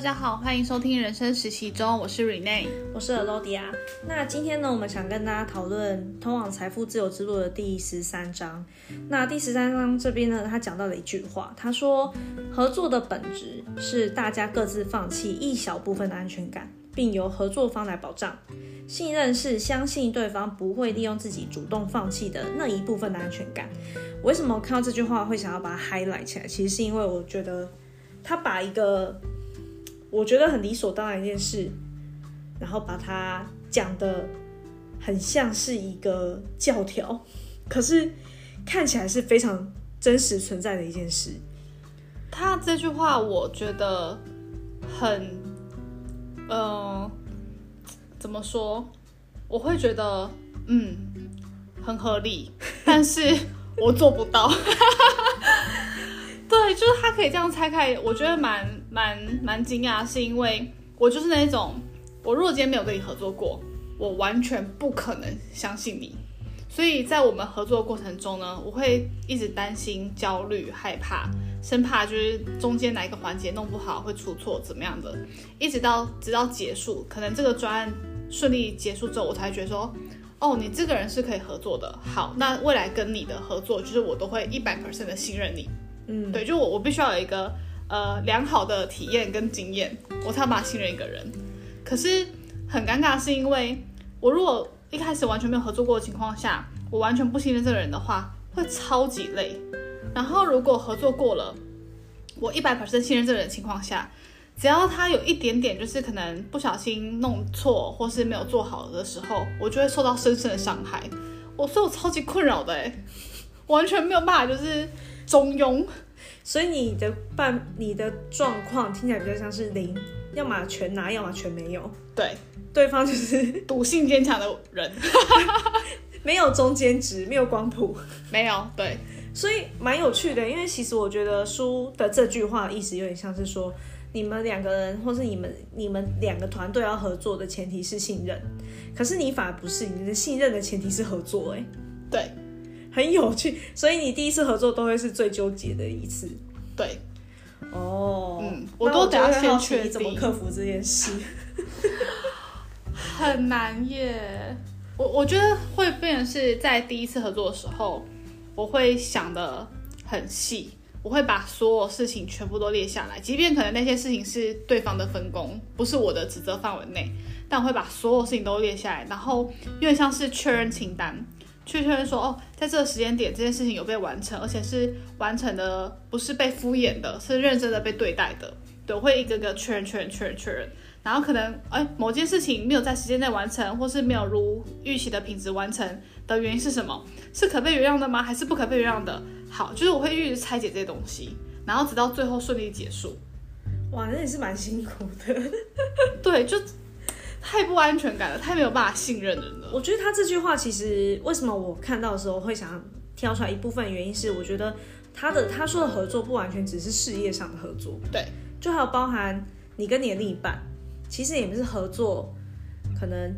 大家好，欢迎收听人生实习中，我是 Rene，我是 Lodia。那今天呢，我们想跟大家讨论通往财富自由之路的第十三章。那第十三章这边呢，他讲到了一句话，他说合作的本质是大家各自放弃一小部分的安全感，并由合作方来保障。信任是相信对方不会利用自己主动放弃的那一部分的安全感。为什么我看到这句话会想要把它 highlight 起来？其实是因为我觉得他把一个我觉得很理所当然一件事，然后把它讲得很像是一个教条，可是看起来是非常真实存在的一件事。他这句话我觉得很，嗯、怎么说？我会觉得，嗯，很合理，但是我做不到。对，就是他可以这样拆开，我觉得蛮蛮蛮惊讶，是因为我就是那种，我如果今天没有跟你合作过，我完全不可能相信你，所以在我们合作的过程中呢，我会一直担心、焦虑、害怕，生怕就是中间哪一个环节弄不好会出错，怎么样的，一直到直到结束，可能这个专案顺利结束之后，我才觉得说，哦，你这个人是可以合作的，好，那未来跟你的合作，就是我都会一百 percent 的信任你。嗯，对，就我我必须要有一个呃良好的体验跟经验，我才把信任一个人。可是很尴尬，是因为我如果一开始完全没有合作过的情况下，我完全不信任这个人的话，会超级累。然后如果合作过了，我一百 percent 信任这个人的情况下，只要他有一点点就是可能不小心弄错或是没有做好的时候，我就会受到深深的伤害。我所以我超级困扰的哎，完全没有办法就是。中庸，所以你的办你的状况听起来比较像是零，要么全拿，要么全没有。对，对方就是 赌性坚强的人，没有中间值，没有光谱，没有。对，所以蛮有趣的，因为其实我觉得书的这句话意思有点像是说，你们两个人或是你们你们两个团队要合作的前提是信任，可是你反而不是，你的信任的前提是合作。哎，对。很有趣，所以你第一次合作都会是最纠结的一次。对，哦，嗯，我都得要先确定怎么克服这件事，很难耶。我我觉得会变成是在第一次合作的时候，我会想的很细，我会把所有事情全部都列下来，即便可能那些事情是对方的分工，不是我的职责范围内，但我会把所有事情都列下来，然后因为像是确认清单。确确认说哦，在这个时间点，这件事情有被完成，而且是完成的，不是被敷衍的，是认真的被对待的。对，我会一个个确认、确认、确认、确认。然后可能哎，某件事情没有在时间内完成，或是没有如预期的品质完成的原因是什么？是可被原谅的吗？还是不可被原谅的？好，就是我会一直拆解这些东西，然后直到最后顺利结束。哇，那也是蛮辛苦的。对，就。太不安全感了，太没有办法信任人了。我觉得他这句话其实为什么我看到的时候会想挑出来一部分原因是，我觉得他的他说的合作不完全只是事业上的合作，对，就还有包含你跟你的另一半，其实也不是合作，可能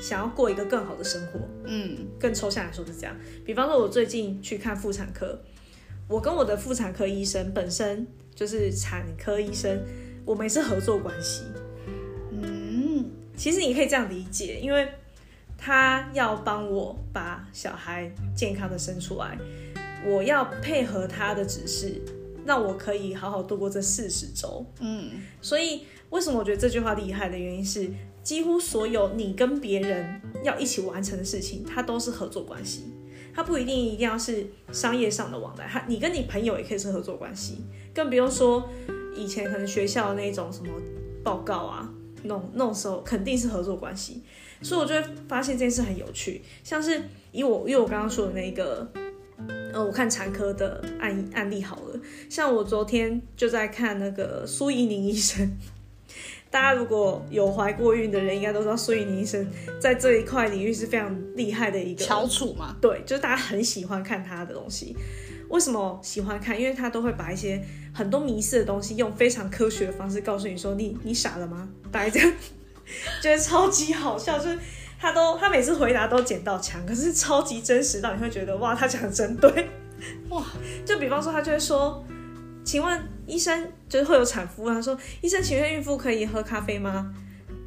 想要过一个更好的生活，嗯，更抽象来说是这样。比方说，我最近去看妇产科，我跟我的妇产科医生本身就是产科医生，我们也是合作关系。其实你可以这样理解，因为他要帮我把小孩健康的生出来，我要配合他的指示，让我可以好好度过这四十周。嗯，所以为什么我觉得这句话厉害的原因是，几乎所有你跟别人要一起完成的事情，它都是合作关系，它不一定一定要是商业上的往来，它你跟你朋友也可以是合作关系，更不用说以前可能学校的那种什么报告啊。弄弄时候肯定是合作关系，所以我就会发现这件事很有趣。像是以我，因为我刚刚说的那个，呃，我看产科的案案例好了。像我昨天就在看那个苏怡宁医生，大家如果有怀过孕的人，应该都知道苏怡宁医生在这一块领域是非常厉害的一个翘楚嘛。对，就是大家很喜欢看他的东西。为什么喜欢看？因为他都会把一些很多迷思的东西用非常科学的方式告诉你说，你你傻了吗？大概这样，觉得超级好笑。就是他都他每次回答都捡到枪，可是超级真实到你会觉得哇，他讲的真对哇。就比方说，他就会说，请问医生就是会有产妇，他说医生，请问孕妇可以喝咖啡吗？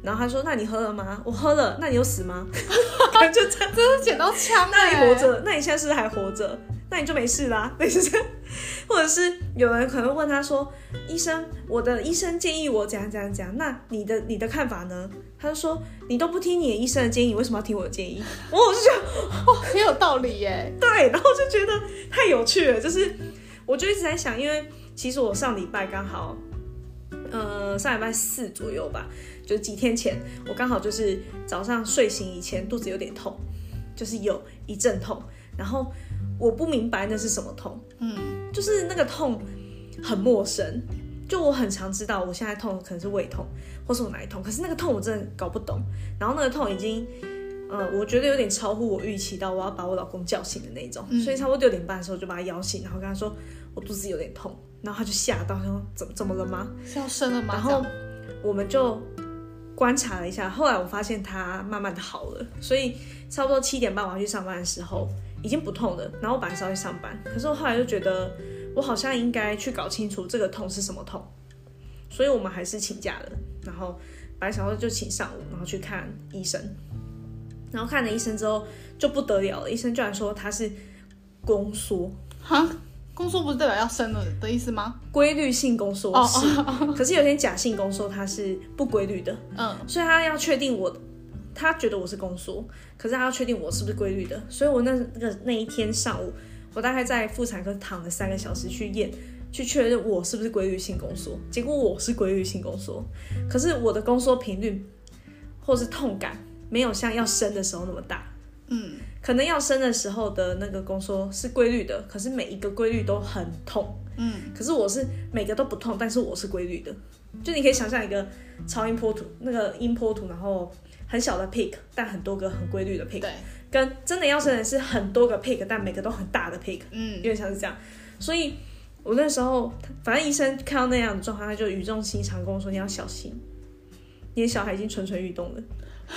然后他说那你喝了吗？我喝了，那你有死吗？就这样，真的捡到枪。那你活着？那你现在是不是还活着？那你就没事啦，类似这。或者是有人可能问他说：“医生，我的医生建议我怎样怎样怎样，那你的你的看法呢？”他就说：“你都不听你的医生的建议，你为什么要听我的建议？”我 我就觉得哇，很有道理耶。对，然后就觉得太有趣了。就是我就一直在想，因为其实我上礼拜刚好，呃，上礼拜四左右吧，就几天前，我刚好就是早上睡醒以前肚子有点痛，就是有一阵痛，然后。我不明白那是什么痛，嗯，就是那个痛很陌生，就我很常知道我现在痛可能是胃痛，或是我哪里痛，可是那个痛我真的搞不懂。然后那个痛已经，呃，我觉得有点超乎我预期到我要把我老公叫醒的那种，嗯、所以差不多六点半的时候就把他摇醒，然后跟他说我肚子有点痛，然后他就吓到，他说怎么怎么了吗？是要生了吗？然后我们就观察了一下，后来我发现他慢慢的好了，所以差不多七点半我要去上班的时候。已经不痛了，然后我本来是要去上班，可是我后来就觉得我好像应该去搞清楚这个痛是什么痛，所以我们还是请假了。然后本来想说就请上午，然后去看医生，然后看了医生之后就不得了了，医生居然说他是宫缩，哈，宫缩不是代表要生了的意思吗？规律性宫缩是，可是有点假性宫缩，它是不规律的，嗯，所以他要确定我。他觉得我是宫缩，可是他要确定我是不是规律的，所以我那那个那一天上午，我大概在妇产科躺了三个小时去验，去确认我是不是规律性宫缩。结果我是规律性宫缩，可是我的宫缩频率或是痛感没有像要生的时候那么大。嗯，可能要生的时候的那个宫缩是规律的，可是每一个规律都很痛。嗯，可是我是每个都不痛，但是我是规律的。就你可以想象一个超音波图，那个音波图，然后。很小的 peak，但很多个很规律的 peak，对，跟真的要生的是很多个 peak，但每个都很大的 peak，嗯，有点像是这样。所以我那时候，反正医生看到那样的状况，他就语重心长跟我说：“你要小心，你的小孩已经蠢蠢欲动了，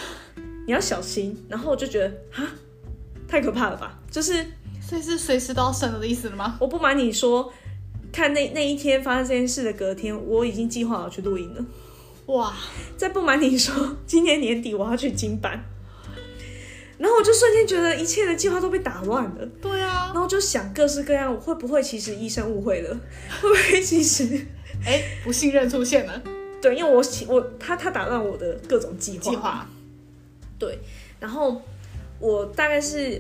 你要小心。”然后我就觉得，哈，太可怕了吧？就是，所以是随时都要生了的意思了吗？我不瞒你说，看那那一天发生这件事的隔天，我已经计划好去录音了。哇！再不瞒你说，今年年底我要去金板，然后我就瞬间觉得一切的计划都被打乱了。对啊，然后就想各式各样，会不会其实医生误会了？会不会其实哎不信任出现了？对，因为我我他他打乱我的各种计划。计划。对，然后我大概是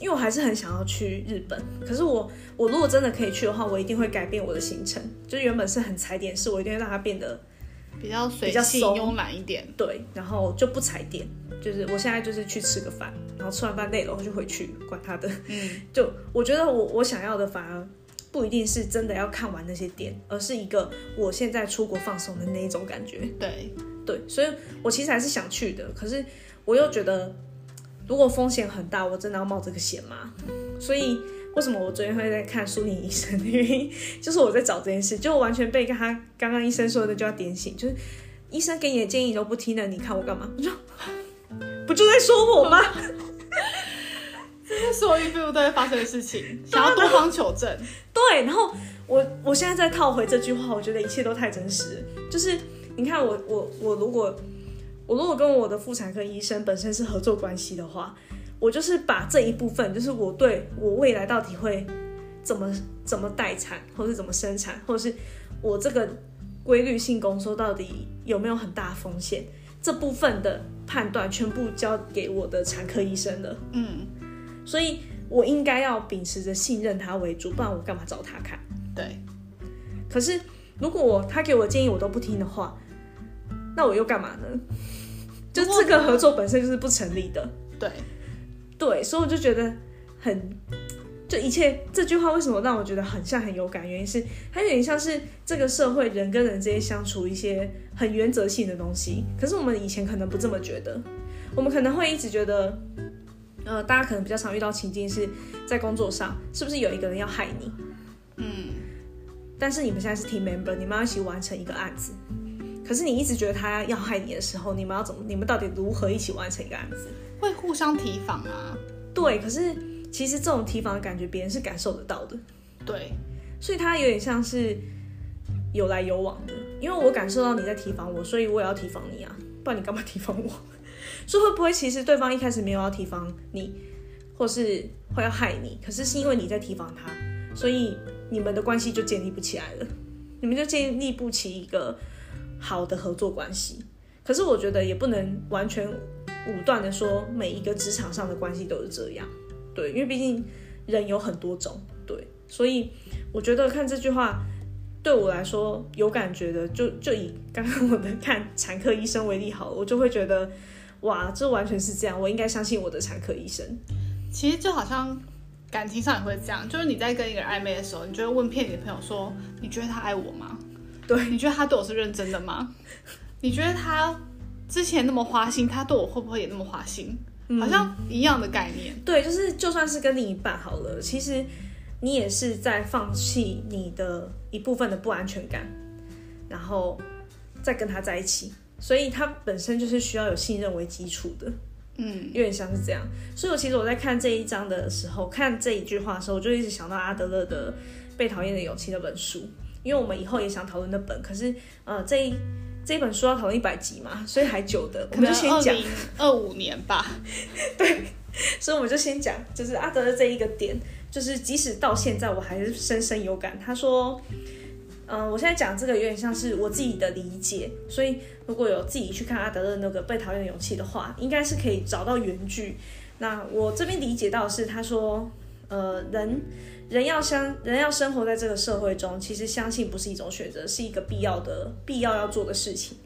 因为我还是很想要去日本，可是我我如果真的可以去的话，我一定会改变我的行程，就原本是很踩点式，我一定会让它变得。比较随性慵懒一点，对，然后就不踩点，就是我现在就是去吃个饭，然后吃完饭累了我就回去，管他的，嗯，就我觉得我我想要的反而不一定是真的要看完那些点，而是一个我现在出国放松的那一种感觉，对对，所以我其实还是想去的，可是我又觉得如果风险很大，我真的要冒这个险吗？所以。为什么我昨天会在看苏宁医生的原因，就是我在找这件事，就完全被他刚刚医生说的就要点醒，就是医生给你的建议你都不听了，你看我干嘛？我说不就在说我吗？这是所有孕妇都会发生的事情，想要多方求证。对，然后我我现在再套回这句话，我觉得一切都太真实了。就是你看我我我如果我如果跟我的妇产科医生本身是合作关系的话。我就是把这一部分，就是我对我未来到底会怎么怎么待产，或是怎么生产，或者是我这个规律性宫缩到底有没有很大风险，这部分的判断全部交给我的产科医生了。嗯，所以我应该要秉持着信任他为主，不然我干嘛找他看？对。可是如果我他给我建议我都不听的话，那我又干嘛呢？就这个合作本身就是不成立的。对。对，所以我就觉得很，就一切这句话为什么让我觉得很像很有感？原因是它有点像是这个社会人跟人之间相处一些很原则性的东西。可是我们以前可能不这么觉得，我们可能会一直觉得，呃，大家可能比较常遇到情境是在工作上，是不是有一个人要害你？嗯，但是你们现在是 team member，你们要一起完成一个案子。可是你一直觉得他要害你的时候，你们要怎么？你们到底如何一起完成一个案子？会互相提防啊。对，可是其实这种提防的感觉，别人是感受得到的。对，所以他有点像是，有来有往的，因为我感受到你在提防我，所以我也要提防你啊，不然你干嘛提防我？所以会不会其实对方一开始没有要提防你，或是会要害你，可是是因为你在提防他，所以你们的关系就建立不起来了，你们就建立不起一个好的合作关系。可是我觉得也不能完全武断的说每一个职场上的关系都是这样，对，因为毕竟人有很多种，对，所以我觉得看这句话对我来说有感觉的，就就以刚刚我的看产科医生为例好了，我就会觉得哇，这完全是这样，我应该相信我的产科医生。其实就好像感情上也会这样，就是你在跟一个人暧昧的时候，你就会问骗你的朋友说，你觉得他爱我吗？对，你觉得他对我是认真的吗？你觉得他之前那么花心，他对我会不会也那么花心？嗯，好像一样的概念。对，就是就算是跟另一半好了，其实你也是在放弃你的一部分的不安全感，然后再跟他在一起。所以他本身就是需要有信任为基础的，嗯，有点像是这样。所以我其实我在看这一章的时候，看这一句话的时候，我就一直想到阿德勒的《被讨厌的勇气》那本书，因为我们以后也想讨论那本，可是呃这一。这本书要讨论一百集嘛，所以还久的，我们就先讲二五年吧。对，所以我们就先讲，就是阿德的这一个点，就是即使到现在我还是深深有感。他说，嗯、呃，我现在讲这个有点像是我自己的理解，所以如果有自己去看阿德的那个《被讨厌的勇气》的话，应该是可以找到原句。那我这边理解到是，他说，呃，人。人要相，人要生活在这个社会中，其实相信不是一种选择，是一个必要的、必要要做的事情。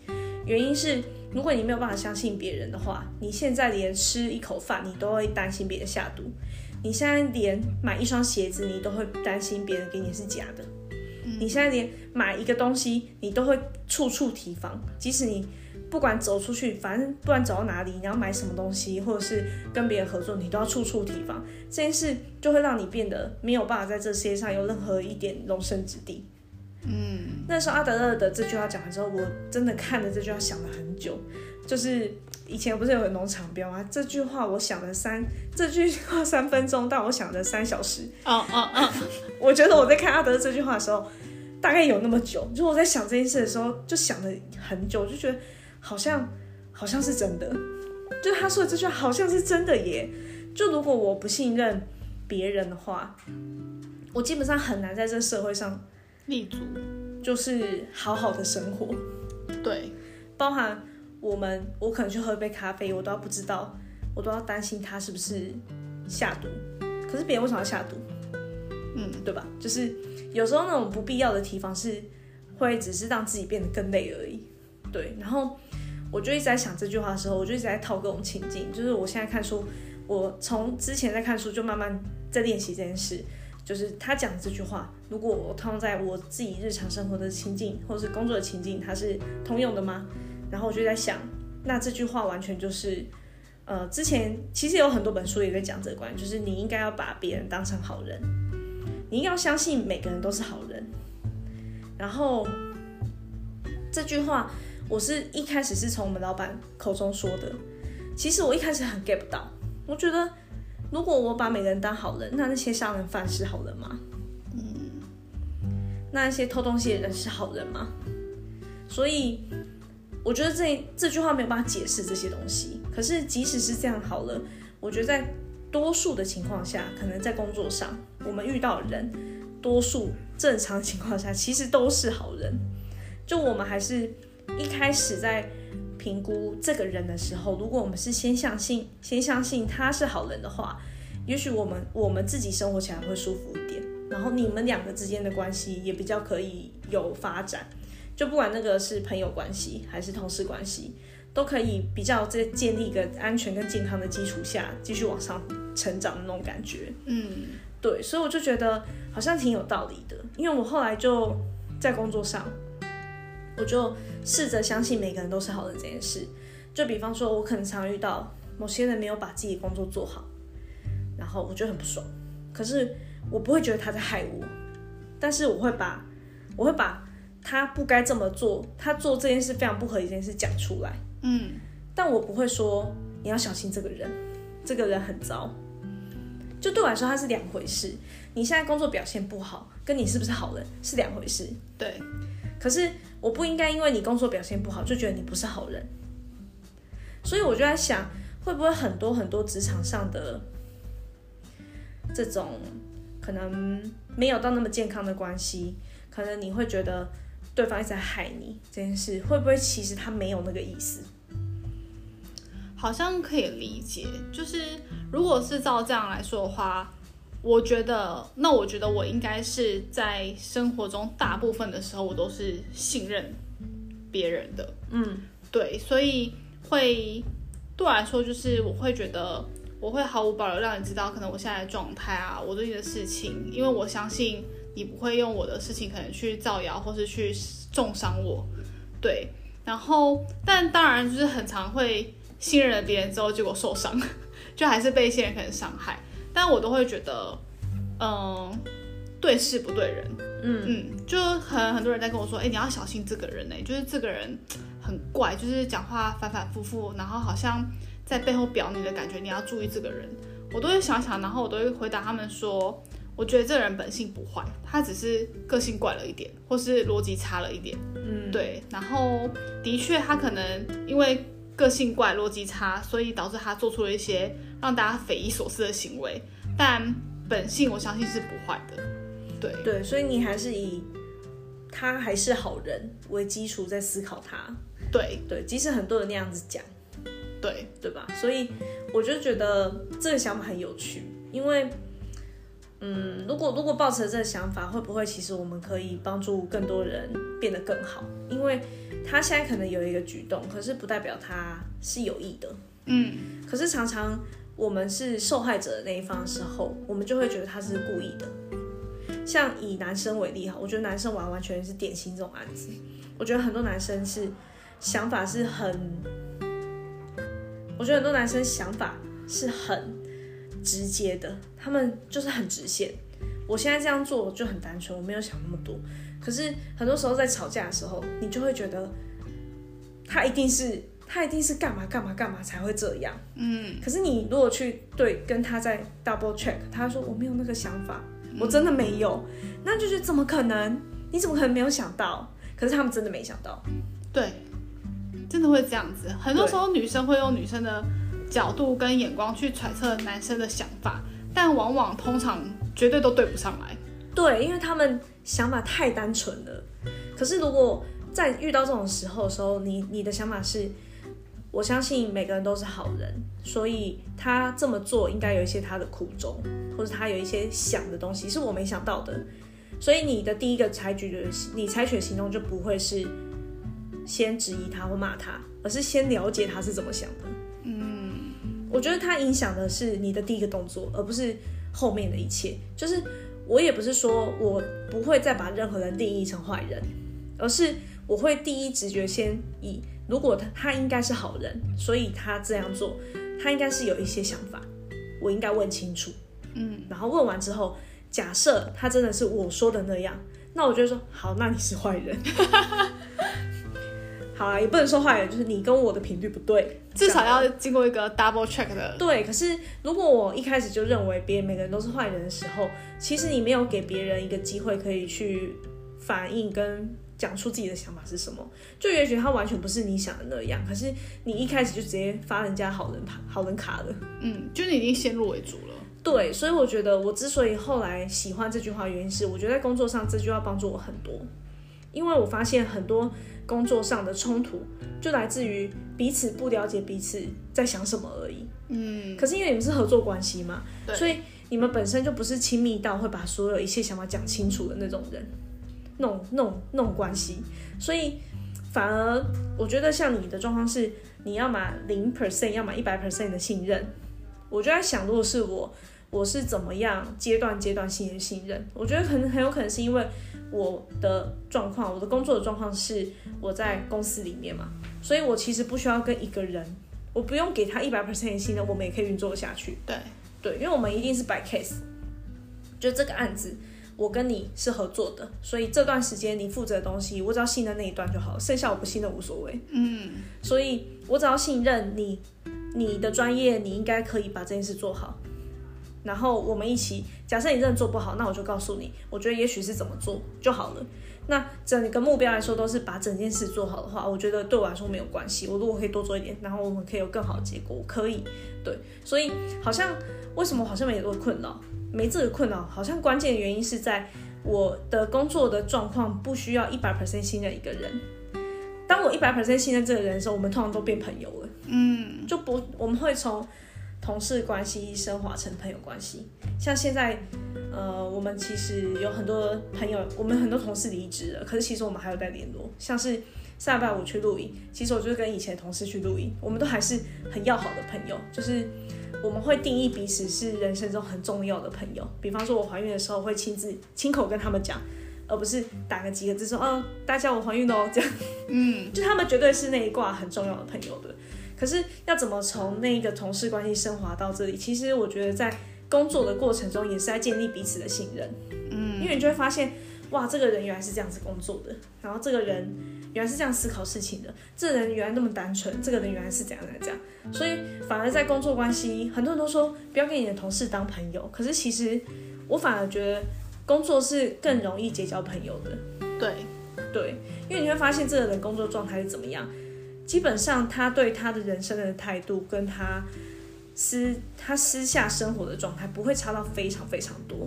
原因是，如果你没有办法相信别人的话，你现在连吃一口饭，你都会担心别人下毒；你现在连买一双鞋子，你都会担心别人给你是假的；你现在连买一个东西，你都会处处提防，即使你。不管走出去，反正不管走到哪里，你要买什么东西，或者是跟别人合作，你都要处处提防。这件事就会让你变得没有办法在这世界上有任何一点容身之地。嗯，那时候阿德勒的这句话讲完之后，我真的看了这句话想了很久。就是以前不是有个农场标吗？这句话我想了三，这句话三分钟，但我想了三小时。哦哦哦，我觉得我在看阿德勒这句话的时候，大概有那么久。就我在想这件事的时候，就想了很久，就觉得。好像好像是真的，就他说的这句话好像是真的耶。就如果我不信任别人的话，我基本上很难在这社会上立足，就是好好的生活。对，包含我们，我可能去喝一杯咖啡，我都要不知道，我都要担心他是不是下毒。可是别人为什么要下毒？嗯，对吧？就是有时候那种不必要的提防是会只是让自己变得更累而已。对，然后。我就一直在想这句话的时候，我就一直在套各种情境。就是我现在看书，我从之前在看书就慢慢在练习这件事。就是他讲这句话，如果我套用在我自己日常生活的情境或者是工作的情境，它是通用的吗？然后我就在想，那这句话完全就是，呃，之前其实有很多本书也在讲这个观点，就是你应该要把别人当成好人，你应该要相信每个人都是好人。然后这句话。我是一开始是从我们老板口中说的，其实我一开始很 get 不到，我觉得如果我把每个人当好人，那那些杀人犯是好人吗？嗯，那那些偷东西的人是好人吗？所以我觉得这这句话没有办法解释这些东西。可是即使是这样好了，我觉得在多数的情况下，可能在工作上我们遇到的人，多数正常情况下其实都是好人，就我们还是。一开始在评估这个人的时候，如果我们是先相信，先相信他是好人的话，也许我们我们自己生活起来会舒服一点，然后你们两个之间的关系也比较可以有发展，就不管那个是朋友关系还是同事关系，都可以比较在建立一个安全跟健康的基础下继续往上成长的那种感觉。嗯，对，所以我就觉得好像挺有道理的，因为我后来就在工作上。我就试着相信每个人都是好人这件事。就比方说，我可能常遇到某些人没有把自己工作做好，然后我觉得很不爽。可是我不会觉得他在害我，但是我会把我会把他不该这么做，他做这件事非常不合理这件事讲出来。嗯，但我不会说你要小心这个人，这个人很糟。就对我来说，他是两回事。你现在工作表现不好，跟你是不是好人是两回事。对。可是我不应该因为你工作表现不好，就觉得你不是好人。所以我就在想，会不会很多很多职场上的这种可能没有到那么健康的关系，可能你会觉得对方一直在害你这件事，会不会其实他没有那个意思？好像可以理解，就是如果是照这样来说的话，我觉得那我觉得我应该是在生活中大部分的时候，我都是信任别人的。嗯，对，所以会对我来说，就是我会觉得我会毫无保留让你知道，可能我现在的状态啊，我对你的事情，因为我相信你不会用我的事情可能去造谣或是去重伤我。对，然后但当然就是很常会。信任了别人之后，结果受伤，就还是被一些人可能伤害。但我都会觉得，嗯，对事不对人，嗯嗯，就很很多人在跟我说，哎、欸，你要小心这个人呢、欸，就是这个人很怪，就是讲话反反复复，然后好像在背后表你的感觉，你要注意这个人。我都会想想，然后我都会回答他们说，我觉得这个人本性不坏，他只是个性怪了一点，或是逻辑差了一点，嗯，对。然后的确，他可能因为。个性怪、逻辑差，所以导致他做出了一些让大家匪夷所思的行为。但本性，我相信是不坏的。对对，所以你还是以他还是好人为基础在思考他。对对，即使很多人那样子讲，对对吧？所以我就觉得这个想法很有趣，因为。嗯，如果如果抱持这个想法，会不会其实我们可以帮助更多人变得更好？因为他现在可能有一个举动，可是不代表他是有意的。嗯，可是常常我们是受害者的那一方的时候，我们就会觉得他是故意的。像以男生为例哈，我觉得男生完完全全是典型这种案子。我觉得很多男生是想法是很，我觉得很多男生想法是很。直接的，他们就是很直线。我现在这样做就很单纯，我没有想那么多。可是很多时候在吵架的时候，你就会觉得他一定是他一定是干嘛干嘛干嘛才会这样。嗯。可是你如果去对跟他在 double check，他说我没有那个想法，我真的没有，那就是怎么可能？你怎么可能没有想到？可是他们真的没想到。对，真的会这样子。很多时候女生会用女生的。角度跟眼光去揣测男生的想法，但往往通常绝对都对不上来。对，因为他们想法太单纯了。可是如果在遇到这种时候的时候，你你的想法是，我相信每个人都是好人，所以他这么做应该有一些他的苦衷，或者他有一些想的东西是我没想到的。所以你的第一个采取的，你采取的行动就不会是先质疑他或骂他，而是先了解他是怎么想的。我觉得它影响的是你的第一个动作，而不是后面的一切。就是我也不是说我不会再把任何人定义成坏人，而是我会第一直觉先以如果他他应该是好人，所以他这样做，他应该是有一些想法，我应该问清楚。嗯，然后问完之后，假设他真的是我说的那样，那我就说好，那你是坏人。好啊，也不能说坏人，就是你跟我的频率不对，至少要经过一个 double check 的。对，可是如果我一开始就认为别人每个人都是坏人的时候，其实你没有给别人一个机会可以去反应跟讲出自己的想法是什么，就也许他完全不是你想的那样，可是你一开始就直接发人家好人卡、好人卡了。嗯，就你已经先入为主了。对，所以我觉得我之所以后来喜欢这句话，原因是我觉得在工作上这句话帮助我很多，因为我发现很多。工作上的冲突就来自于彼此不了解彼此在想什么而已。嗯，可是因为你们是合作关系嘛，所以你们本身就不是亲密到会把所有一切想法讲清楚的那种人，那种那种那种关系。所以反而我觉得像你的状况是，你要么零 percent，要么一百 percent 的信任。我就在想，如果是我，我是怎么样阶段阶段性的信任？我觉得很很有可能是因为。我的状况，我的工作的状况是我在公司里面嘛，所以我其实不需要跟一个人，我不用给他一百 percent 的信任，我们也可以运作下去。对对，因为我们一定是 by case，就这个案子我跟你是合作的，所以这段时间你负责的东西，我只要信任那一段就好，剩下我不信任无所谓。嗯，所以我只要信任你，你的专业，你应该可以把这件事做好。然后我们一起。假设你真的做不好，那我就告诉你，我觉得也许是怎么做就好了。那整个目标来说都是把整件事做好的话，我觉得对我来说没有关系。我如果可以多做一点，然后我们可以有更好的结果，我可以。对，所以好像为什么好像没这个困扰，没这个困扰，好像关键的原因是在我的工作的状况不需要一百 percent 信任一个人。当我一百 percent 信任这个人的时候，我们通常都变朋友了。嗯，就不我们会从。同事关系升华成朋友关系，像现在，呃，我们其实有很多朋友，我们很多同事离职了，可是其实我们还有在联络。像是上礼拜我去露营，其实我就是跟以前同事去露营，我们都还是很要好的朋友，就是我们会定义彼此是人生中很重要的朋友。比方说，我怀孕的时候会亲自亲口跟他们讲，而不是打个几个字说，哦，大家我怀孕了，这样，嗯，就他们绝对是那一挂很重要的朋友的。可是要怎么从那个同事关系升华到这里？其实我觉得在工作的过程中也是在建立彼此的信任。嗯，因为你就会发现，哇，这个人原来是这样子工作的，然后这个人原来是这样思考事情的，这个人原来那么单纯，这个人原来是怎样怎样。所以反而在工作关系，很多人都说不要跟你的同事当朋友，可是其实我反而觉得工作是更容易结交朋友的。对，对，因为你会发现这个人工作状态是怎么样。基本上，他对他的人生的态度，跟他私他私下生活的状态，不会差到非常非常多。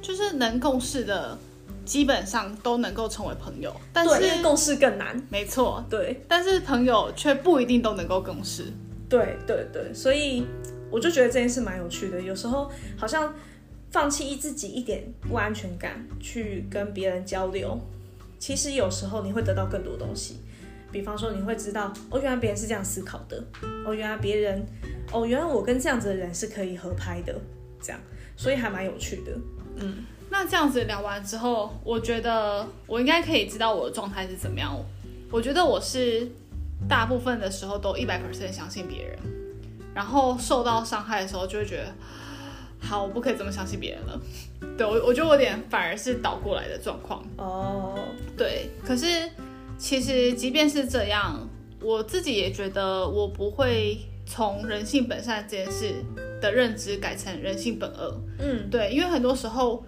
就是能共事的，基本上都能够成为朋友。但是对，共事更难。没错，对。但是朋友却不一定都能够共事。对对对，所以我就觉得这件事蛮有趣的。有时候好像放弃自己一点不安全感，去跟别人交流，其实有时候你会得到更多东西。比方说，你会知道哦，原来别人是这样思考的。哦，原来别人，哦，原来我跟这样子的人是可以合拍的，这样，所以还蛮有趣的。嗯，那这样子聊完之后，我觉得我应该可以知道我的状态是怎么样。我觉得我是大部分的时候都一百 percent 相信别人，然后受到伤害的时候就会觉得，好，我不可以这么相信别人了。对，我我觉得我有点反而是倒过来的状况。哦，对，可是。其实，即便是这样，我自己也觉得我不会从人性本善这件事的认知改成人性本恶。嗯，对，因为很多时候，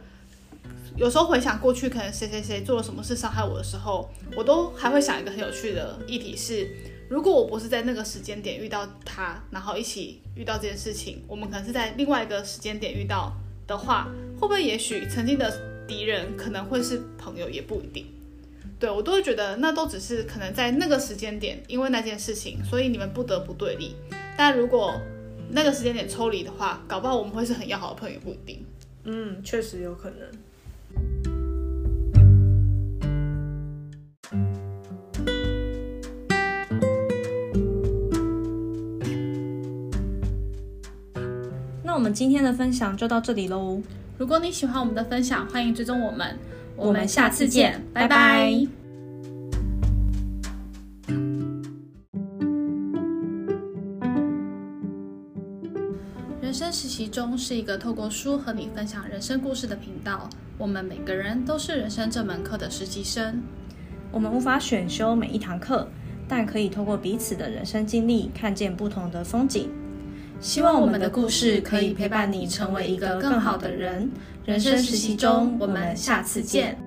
有时候回想过去，可能谁谁谁做了什么事伤害我的时候，我都还会想一个很有趣的议题是：如果我不是在那个时间点遇到他，然后一起遇到这件事情，我们可能是在另外一个时间点遇到的话，会不会也许曾经的敌人可能会是朋友，也不一定。对，我都会觉得那都只是可能在那个时间点，因为那件事情，所以你们不得不对立。但如果那个时间点抽离的话，搞不好我们会是很要好的朋友，不一定。嗯，确实有可能。那我们今天的分享就到这里喽。如果你喜欢我们的分享，欢迎追踪我们。我们下次见，拜拜。人生实习中是一个透过书和你分享人生故事的频道。我们每个人都是人生这门课的实习生。我们无法选修每一堂课，但可以透过彼此的人生经历，看见不同的风景。希望我们的故事可以陪伴你成为一个更好的人。人生实习中，我们下次见。